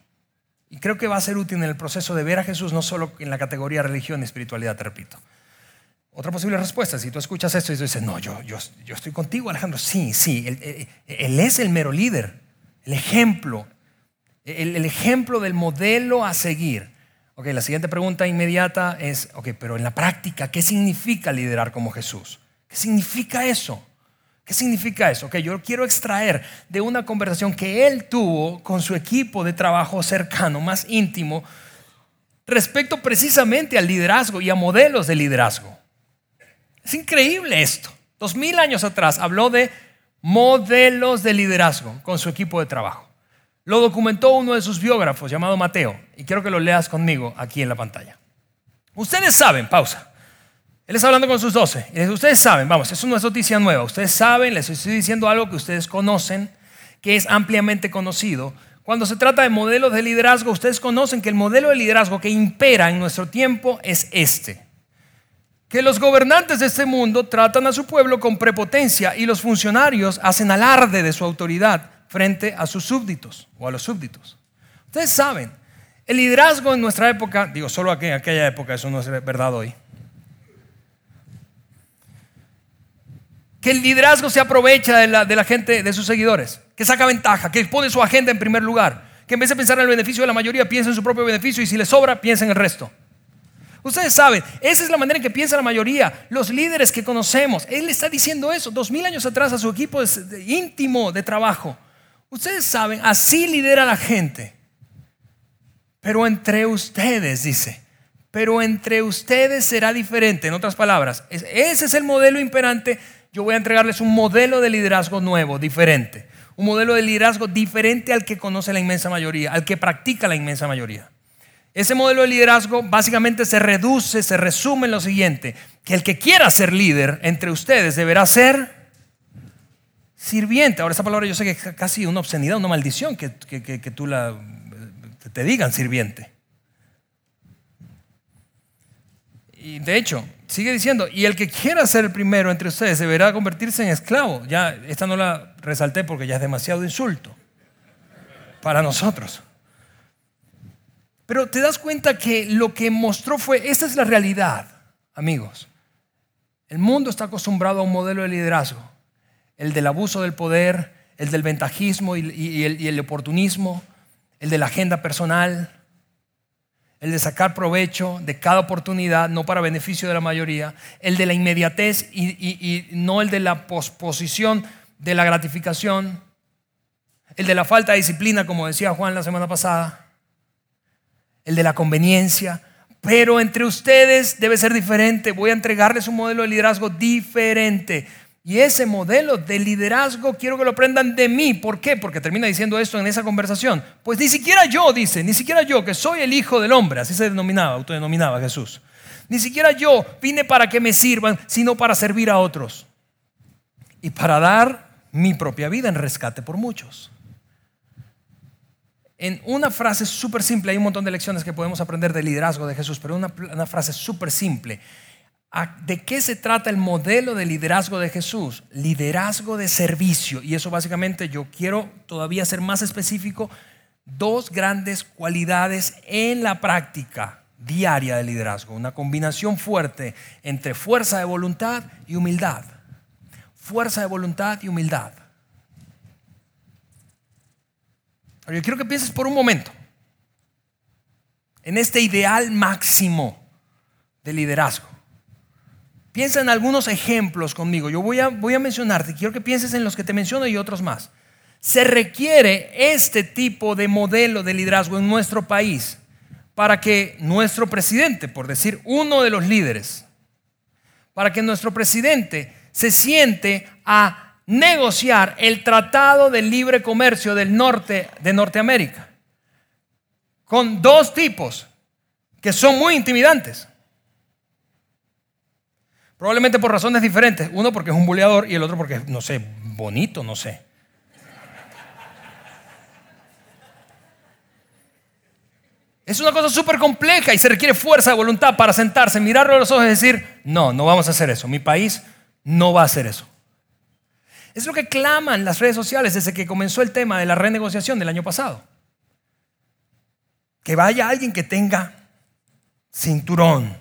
Y creo que va a ser útil en el proceso de ver a Jesús no solo en la categoría religión y espiritualidad, te repito. Otra posible respuesta, si tú escuchas esto y tú dices, no, yo, yo, yo estoy contigo, Alejandro. Sí, sí, él, él, es el mero líder, el ejemplo, el, el, ejemplo del modelo a seguir. Ok, la siguiente pregunta inmediata es, ok, pero en la práctica, ¿qué significa liderar como Jesús? ¿Qué significa eso? ¿Qué significa eso? Que yo quiero extraer de una conversación que él tuvo con su equipo de trabajo cercano, más íntimo, respecto precisamente al liderazgo y a modelos de liderazgo. Es increíble esto. Dos mil años atrás habló de modelos de liderazgo con su equipo de trabajo. Lo documentó uno de sus biógrafos llamado Mateo y quiero que lo leas conmigo aquí en la pantalla. Ustedes saben, pausa, él está hablando con sus doce. Y ustedes saben, vamos, eso no es noticia nueva. Ustedes saben, les estoy diciendo algo que ustedes conocen, que es ampliamente conocido. Cuando se trata de modelos de liderazgo, ustedes conocen que el modelo de liderazgo que impera en nuestro tiempo es este. Que los gobernantes de este mundo tratan a su pueblo con prepotencia y los funcionarios hacen alarde de su autoridad frente a sus súbditos o a los súbditos. Ustedes saben, el liderazgo en nuestra época, digo solo en aquella época, eso no es verdad hoy, que el liderazgo se aprovecha de la, gente, de sus seguidores, que saca ventaja, que pone su agenda en primer lugar, que en vez de pensar en el beneficio de la mayoría, piensa en su propio beneficio y si le sobra, piensa en el resto. Ustedes saben, esa es la manera en que piensa la mayoría, los líderes que conocemos. Él está diciendo eso dos mil años atrás a su equipo íntimo de trabajo. Ustedes saben, así lidera la gente. Pero entre ustedes, dice, pero entre ustedes será diferente. En otras palabras, ese es el modelo imperante yo voy a entregarles un modelo de liderazgo nuevo, diferente. Un modelo de liderazgo diferente al que conoce la inmensa mayoría, al que practica la inmensa mayoría. Ese modelo de liderazgo básicamente se reduce, se resume en lo siguiente, que el que quiera ser líder entre ustedes deberá ser sirviente. Ahora esa palabra yo sé que es casi una obscenidad, una maldición que, que tú la, te digan sirviente. Y de hecho, sigue diciendo, y el que quiera ser el primero entre ustedes deberá convertirse en esclavo. Ya, esta no la resalté porque ya es demasiado insulto para nosotros. Pero te das cuenta que lo que mostró fue, esta es la realidad, amigos. El mundo está acostumbrado a un modelo de liderazgo, el del abuso del poder, el del ventajismo y, el, y el oportunismo, el de la agenda personal, el de sacar provecho de cada oportunidad, no para beneficio de la mayoría, el de la inmediatez y, no el de la posposición de la gratificación, el de la falta de disciplina, como decía Juan la semana pasada, el de la conveniencia. Pero entre ustedes debe ser diferente. Voy a entregarles un modelo de liderazgo diferente. Y ese modelo de liderazgo quiero que lo aprendan de mí. ¿Por qué? Porque termina diciendo esto en esa conversación. Pues ni siquiera yo, dice, ni siquiera yo, que soy el Hijo del Hombre, así se denominaba, autodenominaba Jesús. Ni siquiera yo vine para que me sirvan, sino para servir a otros. Y para dar mi propia vida en rescate por muchos. En una frase súper simple, hay un montón de lecciones que podemos aprender del liderazgo de Jesús, pero una, una frase súper simple. ¿De qué se trata el modelo de liderazgo de Jesús? Liderazgo de servicio. Y eso básicamente yo quiero todavía ser más específico. Dos grandes cualidades en la práctica diaria de liderazgo. Una combinación fuerte entre fuerza de voluntad y humildad. Fuerza de voluntad y humildad. yo quiero que pienses por un momento en este ideal máximo de liderazgo. Piensa en algunos ejemplos conmigo. Yo voy a, voy a mencionarte, quiero que pienses en los que te menciono y otros más. Se requiere este tipo de modelo de liderazgo en nuestro país para que nuestro presidente, por decir uno de los líderes, para que nuestro presidente se siente a negociar el Tratado de Libre Comercio del Norte de Norteamérica con dos tipos que son muy intimidantes. Probablemente por razones diferentes. Uno porque es un buleador y el otro porque es, no sé, bonito, no sé. Es una cosa súper compleja y se requiere fuerza de voluntad para sentarse, mirarlo a los ojos y decir, no, no vamos a hacer eso. Mi país no va a hacer eso. Es lo que claman las redes sociales desde que comenzó el tema de la renegociación del año pasado. Que vaya alguien que tenga cinturón,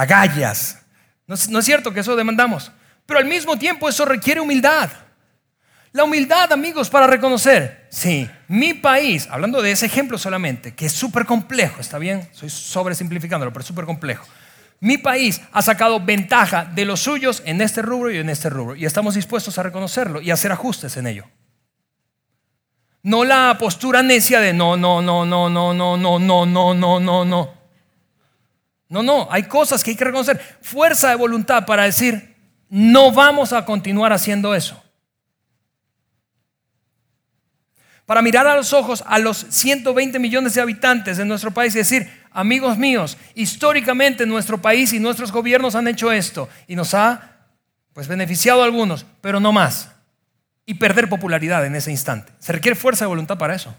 agallas. No, es cierto que eso demandamos, pero al mismo tiempo eso requiere humildad. La humildad, amigos, para reconocer, sí, mi país, hablando de ese ejemplo solamente, que es súper complejo, ¿está bien? Soy sobresimplificándolo, pero es súper complejo. Mi país ha sacado ventaja de los suyos en este rubro y en este rubro, y estamos dispuestos a reconocerlo y hacer ajustes en ello. No la postura necia de no, no, no, no, no, no, no, no, no, no, no, no. No, no, hay cosas que hay que reconocer. Fuerza de voluntad para decir, no vamos a continuar haciendo eso. Para mirar a los ojos a los 120 millones de habitantes de nuestro país y decir, amigos míos, históricamente nuestro país y nuestros gobiernos han hecho esto y nos ha pues beneficiado a algunos, pero no más. Y perder popularidad en ese instante. Se requiere fuerza de voluntad para eso.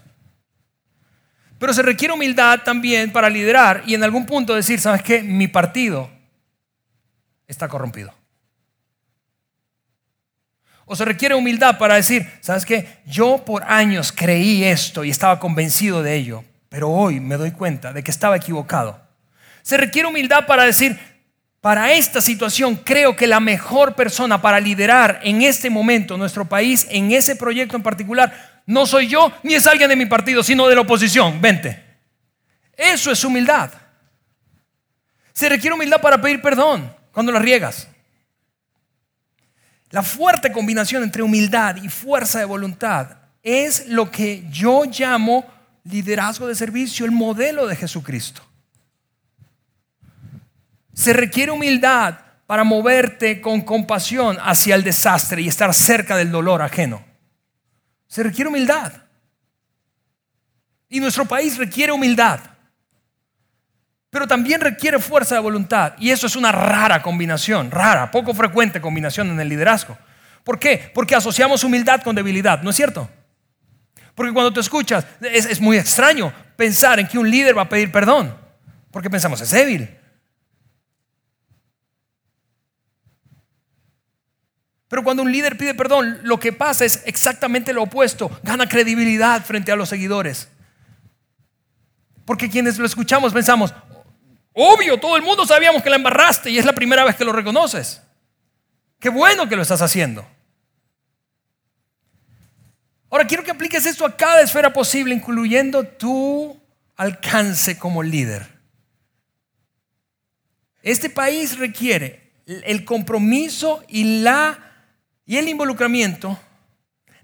Pero se requiere humildad también para liderar y en algún punto decir, ¿sabes qué? Mi partido está corrompido. O se requiere humildad para decir, ¿sabes qué? Yo por años creí esto y estaba convencido de ello, pero hoy me doy cuenta de que estaba equivocado. Se requiere humildad para decir, para esta situación creo que la mejor persona para liderar en este momento nuestro país, en ese proyecto en particular, no soy yo ni es alguien de mi partido, sino de la oposición. Vente. Eso es humildad. Se requiere humildad para pedir perdón cuando la riegas. La fuerte combinación entre humildad y fuerza de voluntad es lo que yo llamo liderazgo de servicio, el modelo de Jesucristo. Se requiere humildad para moverte con compasión hacia el desastre y estar cerca del dolor ajeno. Se requiere humildad. Y nuestro país requiere humildad. Pero también requiere fuerza de voluntad. Y eso es una rara combinación, rara, poco frecuente combinación en el liderazgo. ¿Por qué? Porque asociamos humildad con debilidad, ¿no es cierto? Porque cuando te escuchas, es, es muy extraño pensar en que un líder va a pedir perdón. Porque pensamos, es débil. Pero cuando un líder pide perdón, lo que pasa es exactamente lo opuesto. Gana credibilidad frente a los seguidores. Porque quienes lo escuchamos pensamos, obvio, todo el mundo sabíamos que la embarraste y es la primera vez que lo reconoces. Qué bueno que lo estás haciendo. Ahora quiero que apliques esto a cada esfera posible, incluyendo tu alcance como líder. Este país requiere el compromiso y la y el involucramiento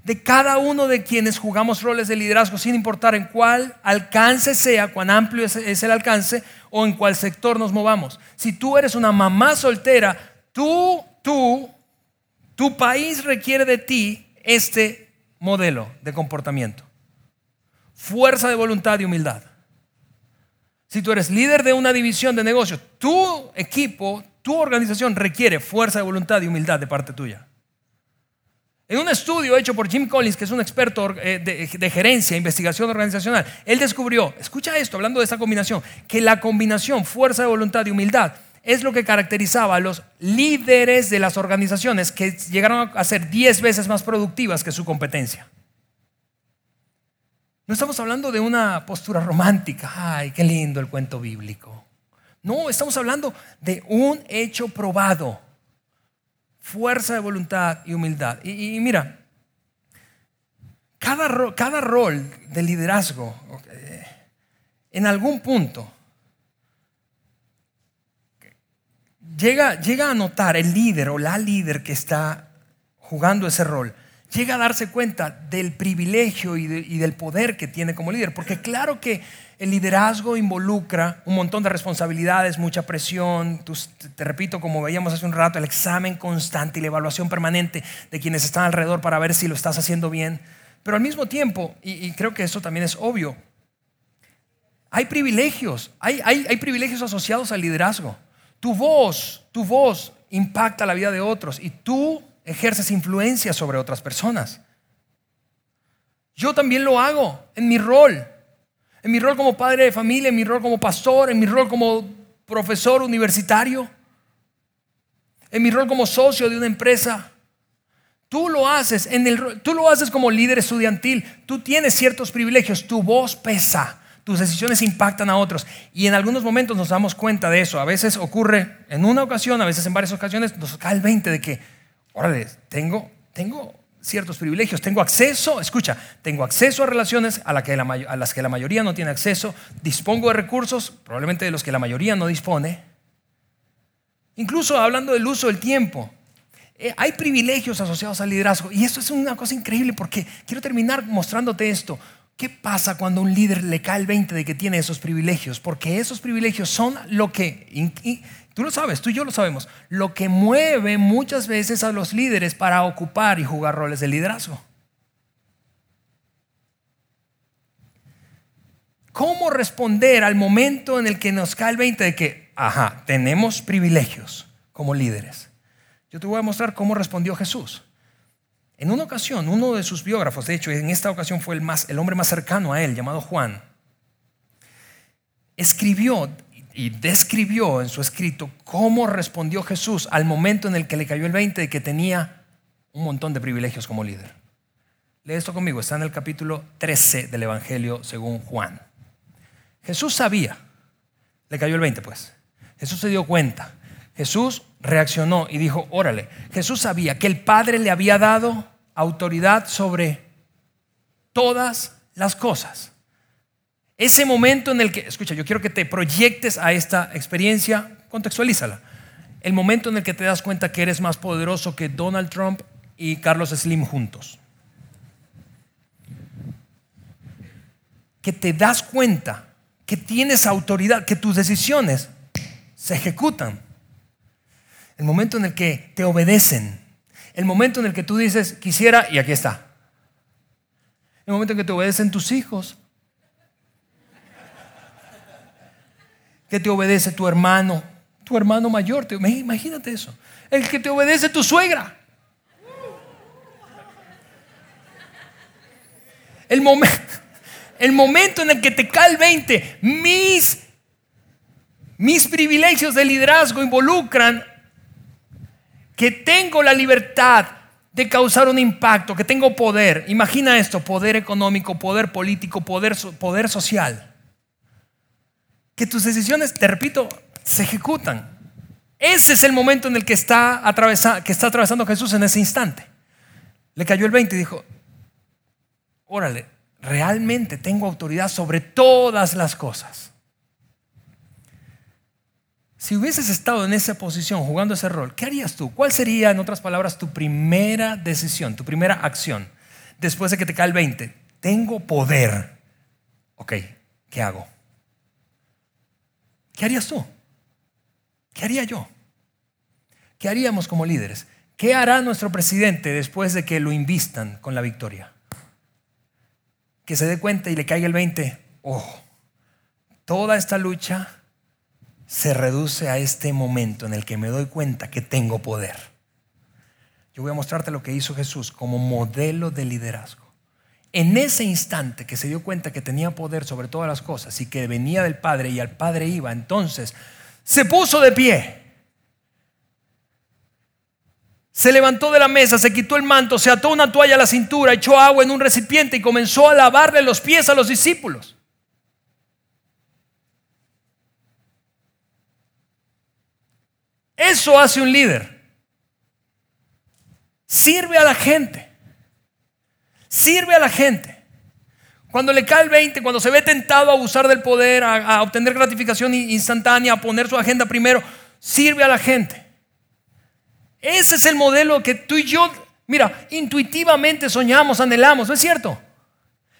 de cada uno de quienes jugamos roles de liderazgo, sin importar en cuál alcance sea, cuán amplio es, el alcance o en cuál sector nos movamos. Si tú eres una mamá soltera, Tú, tú, tu país requiere de ti este modelo de comportamiento. Fuerza de voluntad y humildad. Si tú eres líder de una división de negocios, tu equipo, tu organización requiere fuerza de voluntad y humildad de parte tuya. En un estudio hecho por Jim Collins, que es un experto eh, de, gerencia, e investigación organizacional, él descubrió, escucha esto, hablando de esta combinación, que la combinación fuerza de voluntad y humildad es lo que caracterizaba a los líderes de las organizaciones que llegaron a ser 10 veces más productivas que su competencia. No estamos hablando de una postura romántica, ay, qué lindo el cuento bíblico. No, estamos hablando de un hecho probado fuerza de voluntad y humildad. Y, mira, cada, cada, rol de liderazgo, en algún punto, llega, llega a notar el líder o la líder que está jugando ese rol, llega a darse cuenta del privilegio y, del poder que tiene como líder. Porque claro que el liderazgo involucra un montón de responsabilidades, mucha presión, te repito, como veíamos hace un rato, el examen constante y la evaluación permanente de quienes están alrededor para ver si lo estás haciendo bien. Pero al mismo tiempo, y, creo que eso también es obvio, hay privilegios, hay, hay privilegios asociados al liderazgo. Tu voz, tu voz impacta la vida de otros y tú ejerces influencia sobre otras personas. Yo también lo hago en mi rol, en mi rol como padre de familia, en mi rol como pastor, en mi rol como profesor universitario, en mi rol como socio de una empresa. Tú lo haces, en el, tú lo haces como líder estudiantil, tú tienes ciertos privilegios, tu voz pesa, tus decisiones impactan a otros y en algunos momentos nos damos cuenta de eso. A veces ocurre en una ocasión, a veces en varias ocasiones nos cae el 20 de que órale, tengo, tengo ciertos privilegios, tengo acceso, escucha, tengo acceso a relaciones a, las que la mayoría no tiene acceso, dispongo de recursos, probablemente de los que la mayoría no dispone. Incluso hablando del uso del tiempo, eh, hay privilegios asociados al liderazgo y esto es una cosa increíble porque quiero terminar mostrándote esto. ¿Qué pasa cuando a un líder le cae el 20 de que tiene esos privilegios? Porque esos privilegios son lo que Tú lo sabes, tú y yo lo sabemos. Lo que mueve muchas veces a los líderes para ocupar y jugar roles de liderazgo. ¿Cómo responder al momento en el que nos cae el 20 de que, ajá, tenemos privilegios como líderes? Yo te voy a mostrar cómo respondió Jesús. En una ocasión, uno de sus biógrafos, de hecho, en esta ocasión fue el, más, el hombre más cercano a él, llamado Juan, escribió y describió en su escrito cómo respondió Jesús al momento en el que le cayó el 20 de que tenía un montón de privilegios como líder. Lee esto conmigo, está en el capítulo 13 del Evangelio según Juan. Jesús sabía, le cayó el 20 pues, Jesús se dio cuenta, Jesús reaccionó y dijo, órale, Jesús sabía que el Padre le había dado autoridad sobre todas las cosas. Ese momento en el que, escucha, yo quiero que te proyectes a esta experiencia, contextualízala. El momento en el que te das cuenta que eres más poderoso que Donald Trump y Carlos Slim juntos. Que te das cuenta que tienes autoridad, que tus decisiones se ejecutan. El momento en el que te obedecen. El momento en el que tú dices, quisiera, y aquí está. El momento en que te obedecen tus hijos, que te obedece tu hermano, tu hermano mayor, imagínate eso, el que te obedece tu suegra. El, momento en el que te cae el 20, mis, mis privilegios de liderazgo involucran que tengo la libertad de causar un impacto, que tengo poder. Imagina esto, poder económico, poder político, poder, poder social que tus decisiones, te repito, se ejecutan. Ese es el momento en el que está, que está atravesando Jesús en ese instante. Le cayó el 20 y dijo, órale, realmente tengo autoridad sobre todas las cosas. Si hubieses estado en esa posición jugando ese rol, ¿qué harías tú? ¿Cuál sería, en otras palabras, tu primera decisión, tu primera acción después de que te cae el 20? Tengo poder. Ok, ¿qué hago? ¿Qué harías tú? ¿Qué haría yo? ¿Qué haríamos como líderes? ¿Qué hará nuestro presidente después de que lo invistan con la victoria? Que se dé cuenta y le caiga el 20. Oh, toda esta lucha se reduce a este momento en el que me doy cuenta que tengo poder. Yo voy a mostrarte lo que hizo Jesús como modelo de liderazgo. En ese instante que se dio cuenta que tenía poder sobre todas las cosas y que venía del Padre y al Padre iba, entonces se puso de pie. Se levantó de la mesa, se quitó el manto, se ató una toalla a la cintura, echó agua en un recipiente y comenzó a lavarle los pies a los discípulos. Eso hace un líder. Sirve a la gente. Sirve a la gente. Cuando le cae el 20, cuando se ve tentado a abusar del poder, a, obtener gratificación instantánea, a poner su agenda primero, sirve a la gente. Ese es el modelo que tú y yo, mira, intuitivamente soñamos, anhelamos, ¿no es cierto?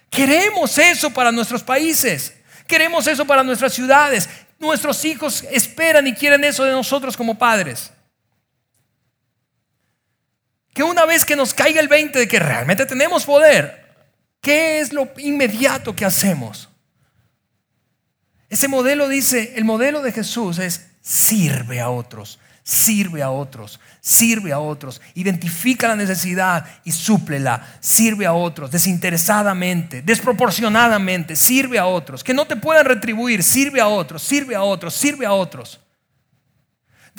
Queremos eso para nuestros países, queremos eso para nuestras ciudades, nuestros hijos esperan y quieren eso de nosotros como padres. Que una vez que nos caiga el 20 de que realmente tenemos poder, ¿Qué es lo inmediato que hacemos? Ese modelo dice, el modelo de Jesús es sirve a otros, sirve a otros, sirve a otros, identifica la necesidad y súplela, sirve a otros, desinteresadamente, desproporcionadamente, sirve a otros, que no te puedan retribuir, sirve a otros, sirve a otros, sirve a otros.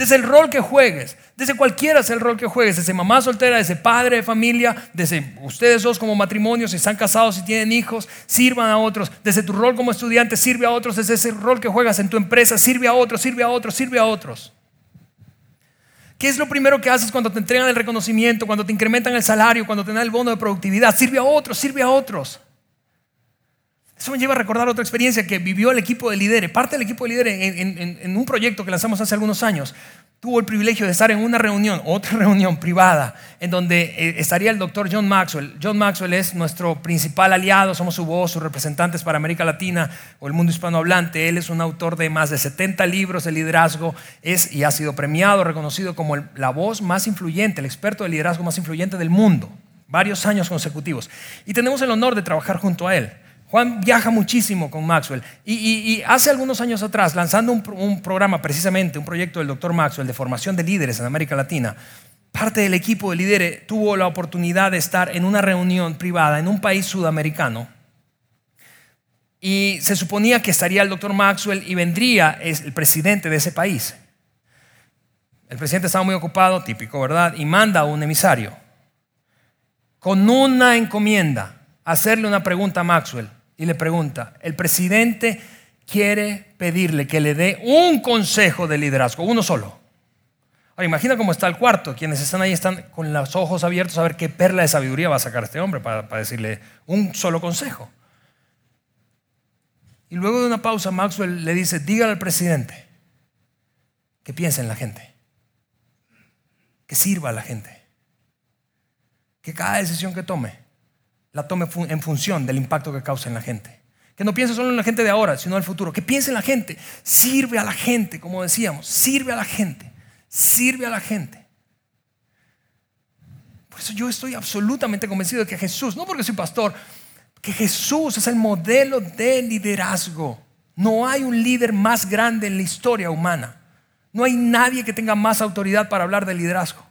Desde el rol que juegues, desde cualquiera sea el rol que juegues, desde mamá soltera, desde padre de familia, desde ustedes dos como matrimonio, si están casados, si tienen hijos, sirvan a otros. Desde tu rol como estudiante, sirve a otros. Desde ese rol que juegas en tu empresa, sirve a otros, sirve a otros, sirve a otros. ¿Qué es lo primero que haces cuando te entregan el reconocimiento, cuando te incrementan el salario, cuando te dan el bono de productividad? Sirve a otros, sirve a otros. Eso me lleva a recordar otra experiencia que vivió el equipo de líderes. Parte del equipo de líderes en, un proyecto que lanzamos hace algunos años tuvo el privilegio de estar en una reunión, otra reunión privada, en donde eh, estaría el doctor John Maxwell. John Maxwell es nuestro principal aliado, somos su voz, sus representantes para América Latina o el mundo hispanohablante. Él es un autor de más de 70 libros de liderazgo es, y ha sido premiado, reconocido como la voz más influyente, el experto de liderazgo más influyente del mundo, varios años consecutivos. Y tenemos el honor de trabajar junto a él. Juan viaja muchísimo con Maxwell y, hace algunos años atrás, lanzando un, programa precisamente, un proyecto del doctor Maxwell de formación de líderes en América Latina, parte del equipo de líderes tuvo la oportunidad de estar en una reunión privada en un país sudamericano y se suponía que estaría el doctor Maxwell y vendría el presidente de ese país. El presidente estaba muy ocupado, típico, ¿verdad? Y manda a un emisario con una encomienda, hacerle una pregunta a Maxwell y le pregunta, el presidente quiere pedirle que le dé un consejo de liderazgo, uno solo. Ahora imagina cómo está el cuarto, quienes están ahí están con los ojos abiertos a ver qué perla de sabiduría va a sacar este hombre para, para decirle un solo consejo. Y luego de una pausa, Maxwell le dice, dígale al presidente que piense en la gente, que sirva a la gente, que cada decisión que tome la tome en función del impacto que causa en la gente. Que no piense solo en la gente de ahora, sino en el futuro. Que piense en la gente. Sirve a la gente, como decíamos. Sirve a la gente. Sirve a la gente. Por eso yo estoy absolutamente convencido de que Jesús, no porque soy pastor, que Jesús es el modelo de liderazgo. No hay un líder más grande en la historia humana. No hay nadie que tenga más autoridad para hablar de liderazgo.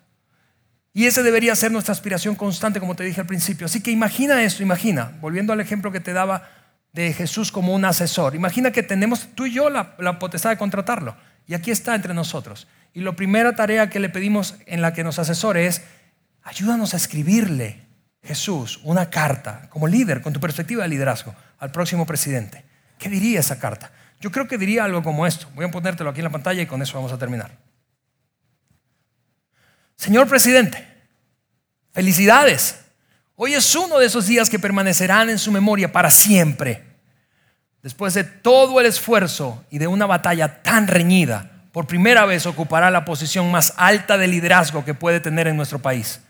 Y esa debería ser nuestra aspiración constante, como te dije al principio. Así que imagina esto, imagina, volviendo al ejemplo que te daba de Jesús como un asesor. Imagina que tenemos tú y yo la, potestad de contratarlo. Y aquí está entre nosotros. Y la primera tarea que le pedimos en la que nos asesore es, ayúdanos a escribirle, Jesús, una carta como líder, con tu perspectiva de liderazgo, al próximo presidente. ¿Qué diría esa carta? Yo creo que diría algo como esto. Voy a ponértelo aquí en la pantalla y con eso vamos a terminar. Señor presidente, felicidades. Hoy es uno de esos días que permanecerán en su memoria para siempre. Después de todo el esfuerzo y de una batalla tan reñida, por primera vez ocupará la posición más alta de liderazgo que puede tener en nuestro país.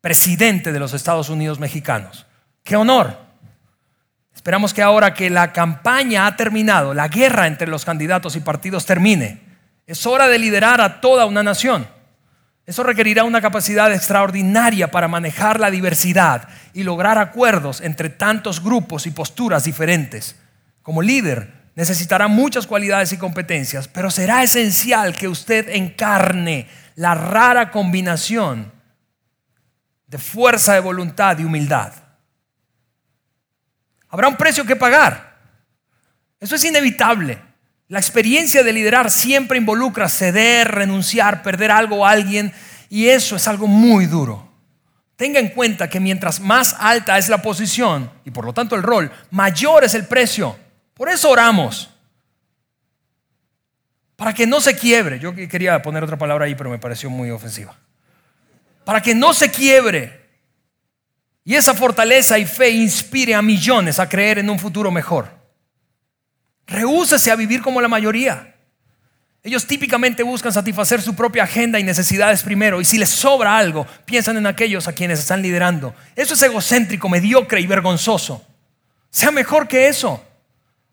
Presidente de los Estados Unidos mexicanos. ¡Qué honor! Esperamos que ahora que la campaña ha terminado, la guerra entre los candidatos y partidos termine. Es hora de liderar a toda una nación. Eso requerirá una capacidad extraordinaria para manejar la diversidad y lograr acuerdos entre tantos grupos y posturas diferentes. Como líder, necesitará muchas cualidades y competencias, pero será esencial que usted encarne la rara combinación de fuerza de voluntad y humildad. Habrá un precio que pagar. Eso es inevitable. La experiencia de liderar siempre involucra ceder, renunciar, perder algo a alguien y eso es algo muy duro. Tenga en cuenta que mientras más alta es la posición y por lo tanto el rol, mayor es el precio. Por eso oramos. Para que no se quiebre. Yo quería poner otra palabra ahí, pero me pareció muy ofensiva. Para que no se quiebre. Y esa fortaleza y fe inspire a millones a creer en un futuro mejor. Rehúsese a vivir como la mayoría. Ellos típicamente buscan satisfacer su propia agenda y necesidades primero. Y si les sobra algo, piensan en aquellos a quienes están liderando. Eso es egocéntrico, mediocre y vergonzoso. Sea mejor que eso.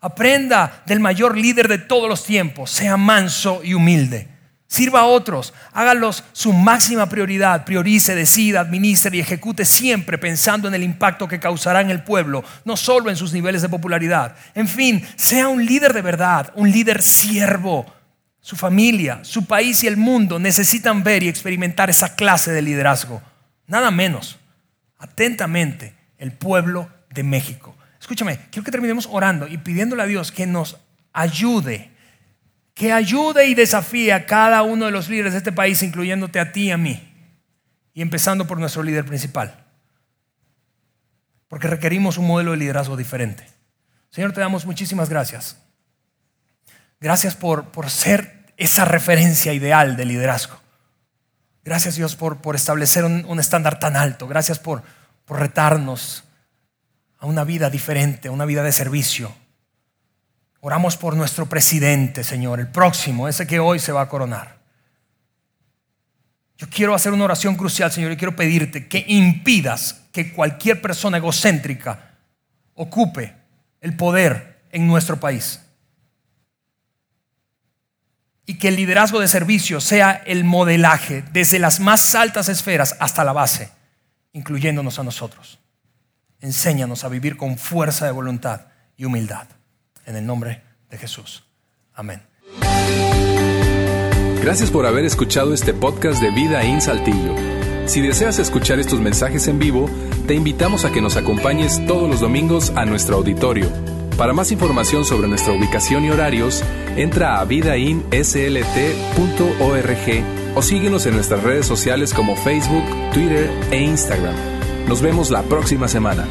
Aprenda del mayor líder de todos los tiempos. Sea manso y humilde. Sirva a otros, hágalos su máxima prioridad, priorice, decida, administre y ejecute siempre pensando en el impacto que causará en el pueblo, no solo en sus niveles de popularidad. En fin, sea un líder de verdad, un líder siervo. Su familia, su país y el mundo necesitan ver y experimentar esa clase de liderazgo. Nada menos. Atentamente, el pueblo de México. Escúchame, quiero que terminemos orando y pidiéndole a Dios que nos ayude que ayude y desafíe a cada uno de los líderes de este país, incluyéndote a ti y a mí, y empezando por nuestro líder principal. Porque requerimos un modelo de liderazgo diferente. Señor, te damos muchísimas gracias. Gracias por, por ser esa referencia ideal de liderazgo. Gracias Dios por, por establecer un, un, estándar tan alto. Gracias por, por retarnos a una vida diferente, a una vida de servicio. Oramos por nuestro presidente, Señor, el próximo, ese que hoy se va a coronar. Yo quiero hacer una oración crucial, Señor, y quiero pedirte que impidas que cualquier persona egocéntrica ocupe el poder en nuestro país. Y que el liderazgo de servicio sea el modelaje desde las más altas esferas hasta la base, incluyéndonos a nosotros. Enséñanos a vivir con fuerza de voluntad y humildad en el nombre de Jesús. Amén. Gracias por haber escuchado este podcast de Vida en Saltillo. Si deseas escuchar estos mensajes en vivo, te invitamos a que nos acompañes todos los domingos a nuestro auditorio. Para más información sobre nuestra ubicación y horarios, entra a vidainslt.org o síguenos en nuestras redes sociales como Facebook, Twitter e Instagram. Nos vemos la próxima semana.